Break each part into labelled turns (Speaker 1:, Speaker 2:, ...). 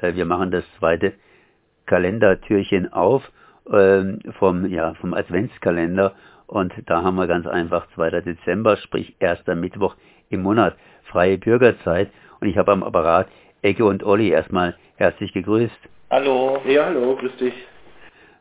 Speaker 1: Äh, wir machen das zweite Kalendertürchen auf ähm, vom, ja, vom Adventskalender und da haben wir ganz einfach 2. Dezember, sprich erster Mittwoch im Monat, freie Bürgerzeit und ich habe am Apparat Ecke und Olli erstmal herzlich gegrüßt.
Speaker 2: Hallo. Ja, hallo, grüß dich.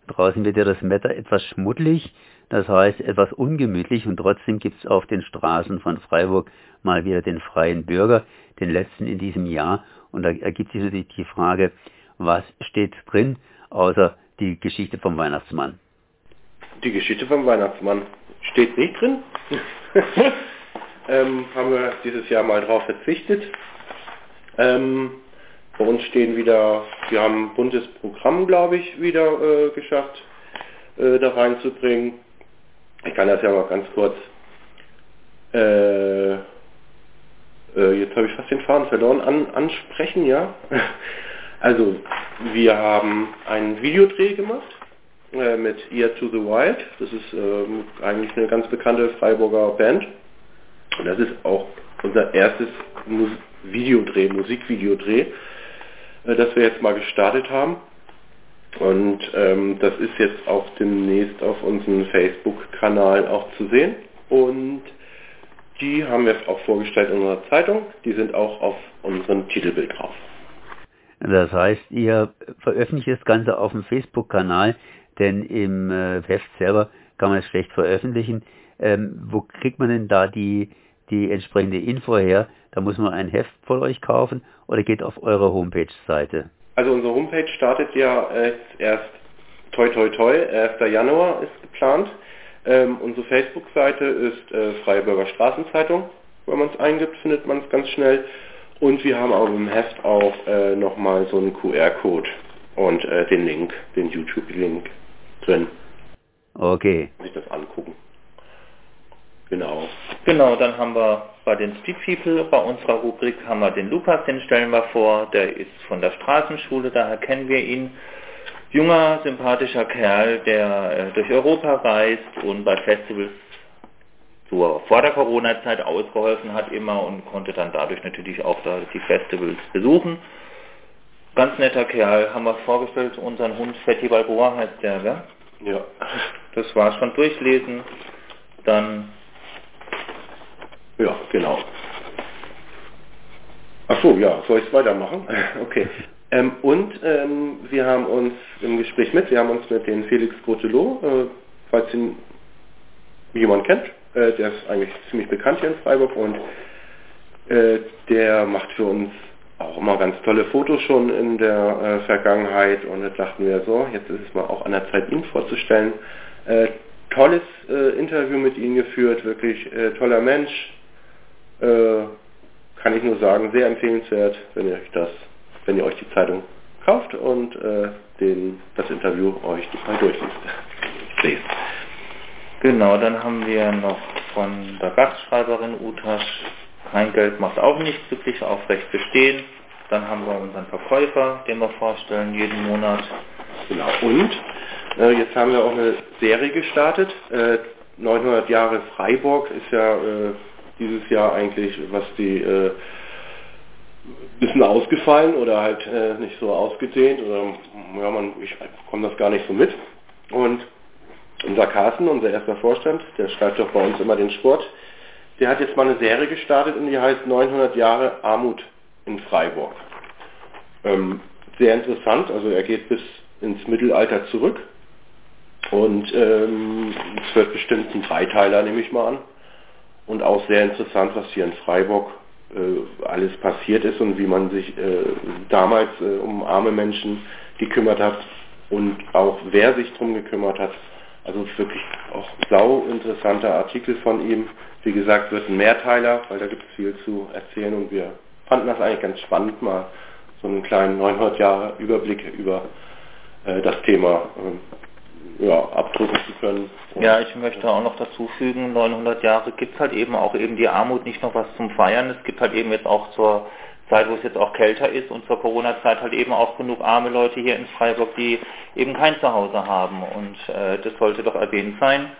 Speaker 1: Draußen wird ja das Wetter etwas schmuddelig, das heißt etwas ungemütlich und trotzdem gibt es auf den Straßen von Freiburg mal wieder den freien Bürger, den letzten in diesem Jahr. Und da ergibt sich natürlich die Frage, was steht drin, außer die Geschichte vom Weihnachtsmann?
Speaker 2: Die Geschichte vom Weihnachtsmann steht nicht drin. ähm, haben wir dieses Jahr mal drauf verzichtet. Ähm, bei uns stehen wieder, wir haben ein buntes Programm, glaube ich, wieder äh, geschafft, äh, da reinzubringen. Ich kann das ja mal ganz kurz. Äh, jetzt habe ich fast den Faden verloren. An, ansprechen, ja. Also, wir haben einen Videodreh gemacht äh, mit Ear to the Wild. Das ist äh, eigentlich eine ganz bekannte Freiburger Band. Und das ist auch unser erstes Mus Videodreh, Musikvideodreh äh, das wir jetzt mal gestartet haben. Und ähm, das ist jetzt auch demnächst auf unserem Facebook-Kanal auch zu sehen. Und die haben wir auch vorgestellt in unserer Zeitung. Die sind auch auf unserem Titelbild drauf.
Speaker 1: Das heißt, ihr veröffentlicht das Ganze auf dem Facebook-Kanal, denn im äh, Heft selber kann man es schlecht veröffentlichen. Ähm, wo kriegt man denn da die, die entsprechende Info her? Da muss man ein Heft von euch kaufen oder geht auf eure Homepage-Seite?
Speaker 2: Also unsere Homepage startet ja erst toi toi toi, 1. Januar ist geplant. Ähm, unsere Facebook-Seite ist äh, Freie Bürger Straßenzeitung. Wenn man es eingibt, findet man es ganz schnell. Und wir haben auch im Heft auch äh, nochmal so einen QR-Code und äh, den Link, den YouTube-Link drin.
Speaker 1: Okay.
Speaker 2: Sich das angucken. Genau.
Speaker 3: Genau, dann haben wir bei den Street People, bei unserer Rubrik haben wir den Lukas, den stellen wir vor, der ist von der Straßenschule, daher kennen wir ihn. Junger, sympathischer Kerl, der äh, durch Europa reist und bei Festivals zur, vor der Corona-Zeit ausgeholfen hat immer und konnte dann dadurch natürlich auch da die Festivals besuchen. Ganz netter Kerl, haben wir vorgestellt, unseren Hund Fetti Balboa heißt der, gell?
Speaker 2: Ja.
Speaker 3: Das war schon durchlesen. Dann
Speaker 2: ja, genau. Ach so, ja, soll ich es weitermachen? Okay. Ähm, und ähm, wir haben uns im Gespräch mit, wir haben uns mit dem Felix Grotelot, äh, falls ihn jemand kennt, äh, der ist eigentlich ziemlich bekannt hier in Freiburg und äh, der macht für uns auch immer ganz tolle Fotos schon in der äh, Vergangenheit und da dachten wir so, jetzt ist es mal auch an der Zeit, ihn vorzustellen. Äh, tolles äh, Interview mit ihm geführt, wirklich toller Mensch, kann ich nur sagen, sehr empfehlenswert, wenn ihr euch das, wenn ihr euch die Zeitung kauft und äh, den, das Interview euch mal durchliest. Lest.
Speaker 3: Genau, dann haben wir noch von der Gastschreiberin Utasch, kein Geld macht auch nichts, wirklich aufrecht bestehen. Dann haben wir unseren Verkäufer, den wir vorstellen, jeden Monat.
Speaker 2: Genau, und äh, jetzt haben wir auch eine Serie gestartet. Äh, 900 Jahre Freiburg ist ja äh, dieses Jahr eigentlich, was die äh, bisschen ausgefallen oder halt äh, nicht so ausgedehnt oder ja, man, ich komme das gar nicht so mit. Und unser Carsten, unser erster Vorstand, der schreibt doch bei uns immer den Sport, der hat jetzt mal eine Serie gestartet und die heißt 900 Jahre Armut in Freiburg. Ähm, sehr interessant, also er geht bis ins Mittelalter zurück und ähm, es wird bestimmt ein Dreiteiler, nehme ich mal an und auch sehr interessant, was hier in Freiburg alles passiert ist und wie man sich äh, damals äh, um arme Menschen gekümmert hat und auch wer sich darum gekümmert hat. Also wirklich auch sau interessanter Artikel von ihm. Wie gesagt, wird ein Mehrteiler, weil da gibt es viel zu erzählen und wir fanden das eigentlich ganz spannend, mal so einen kleinen 900 Jahre Überblick über äh, das Thema ähm, ja, abdrücken zu können.
Speaker 3: Ja, ich möchte auch noch dazu fügen, 900 Jahre gibt es halt eben auch eben die Armut nicht noch was zum Feiern. Es gibt halt eben jetzt auch zur Zeit, wo es jetzt auch kälter ist und zur Corona-Zeit halt eben auch genug arme Leute hier in Freiburg, die eben kein Zuhause haben und äh, das sollte doch erwähnt sein.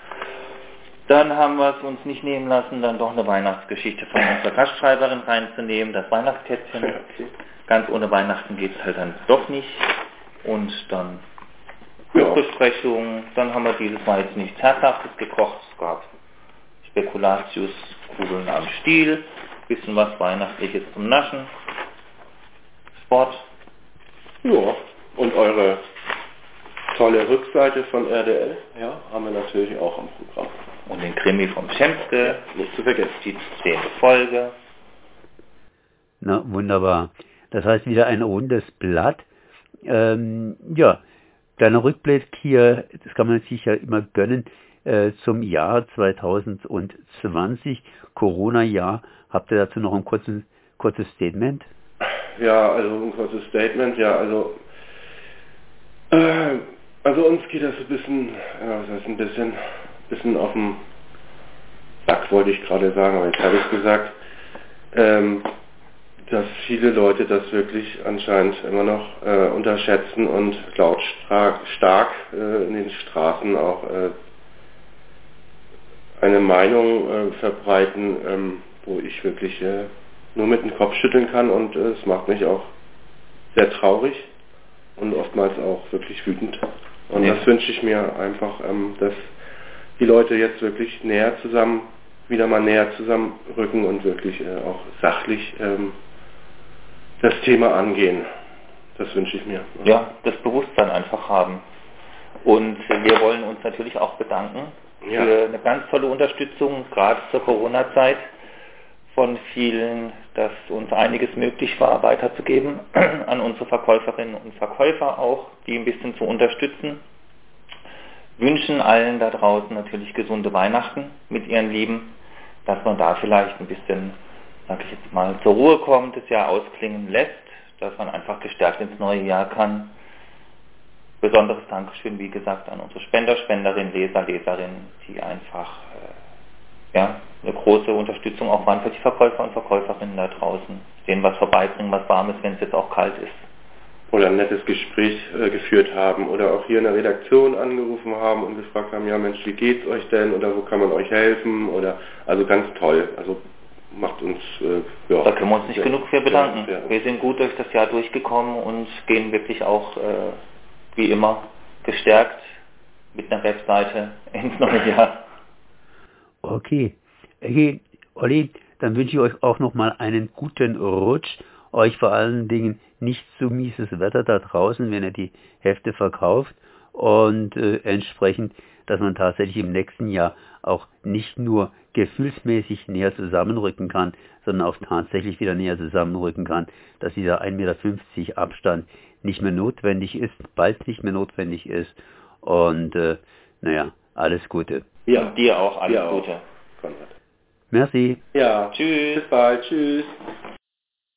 Speaker 3: Dann haben wir es uns nicht nehmen lassen, dann doch eine Weihnachtsgeschichte von unserer Gastschreiberin reinzunehmen, das Weihnachtskätzchen. ganz ohne Weihnachten geht es halt dann doch nicht. Und dann Buchbesprechungen, dann haben wir dieses Mal jetzt nichts Herzhaftes gekocht. Es gab Spekulatius, Kugeln am Stiel, bisschen was Weihnachtliches zum Naschen, Sport.
Speaker 2: Ja, und eure tolle Rückseite von RDL, ja, haben wir natürlich auch am Programm.
Speaker 3: Und den Krimi vom Schemske,
Speaker 2: ja, nicht zu vergessen.
Speaker 3: Die zehnte Folge.
Speaker 1: Na, wunderbar. Das heißt wieder ein rundes Blatt. Ähm, ja, kleiner Rückblick hier, das kann man sich ja immer gönnen, äh, zum Jahr 2020, Corona-Jahr. Habt ihr dazu noch ein kurzes, kurzes Statement?
Speaker 2: Ja, also ein kurzes Statement, ja, also äh, also uns geht das ein bisschen, ja, was heißt ein bisschen, bisschen auf dem Sack, wollte ich gerade sagen, aber jetzt habe ich gesagt, ähm, dass viele Leute das wirklich anscheinend immer noch äh, unterschätzen und lautstark stark äh, in den Straßen auch äh, eine Meinung äh, verbreiten, ähm, wo ich wirklich äh, nur mit dem Kopf schütteln kann und äh, es macht mich auch sehr traurig und oftmals auch wirklich wütend. Und ja. das wünsche ich mir einfach, ähm, dass die Leute jetzt wirklich näher zusammen, wieder mal näher zusammenrücken und wirklich auch sachlich ähm, das Thema angehen. Das wünsche ich mir.
Speaker 3: Ja, das Bewusstsein einfach haben. Und wir wollen uns natürlich auch bedanken ja. für eine ganz tolle Unterstützung, gerade zur Corona-Zeit von vielen, dass uns einiges möglich war, weiterzugeben an unsere Verkäuferinnen und Verkäufer auch, die ein bisschen zu unterstützen. Wünschen allen da draußen natürlich gesunde Weihnachten mit ihren Lieben, dass man da vielleicht ein bisschen, sag ich jetzt mal, zur Ruhe kommt, das Jahr ausklingen lässt, dass man einfach gestärkt ins neue Jahr kann. Besonderes Dankeschön, wie gesagt, an unsere Spender, Spenderin, Leser, Leserinnen, die einfach äh, ja, eine große Unterstützung auch waren für die Verkäufer und Verkäuferinnen da draußen. Denen was vorbeibringen, was warm ist, wenn es jetzt auch kalt ist.
Speaker 2: Oder ein nettes Gespräch äh, geführt haben oder auch hier in der Redaktion angerufen haben und gefragt haben, ja Mensch, wie geht's euch denn oder wo kann man euch helfen oder also ganz toll. Also macht uns
Speaker 3: äh, ja. Da können wir uns nicht ja, genug für bedanken. Ja, ja. Wir sind gut durch das Jahr durchgekommen und gehen wirklich auch äh, wie immer gestärkt mit einer Webseite ins neue Jahr.
Speaker 1: Okay. Hey, Olli, dann wünsche ich euch auch nochmal einen guten Rutsch. Euch vor allen Dingen nicht zu mieses Wetter da draußen, wenn ihr die Hefte verkauft. Und äh, entsprechend, dass man tatsächlich im nächsten Jahr auch nicht nur gefühlsmäßig näher zusammenrücken kann, sondern auch tatsächlich wieder näher zusammenrücken kann, dass dieser 1,50 Meter Abstand nicht mehr notwendig ist, bald nicht mehr notwendig ist. Und äh, naja, alles Gute.
Speaker 3: Ja, dir auch alles Gute. Konrad.
Speaker 1: Merci.
Speaker 2: Ja. Tschüss. Bis bald. Tschüss.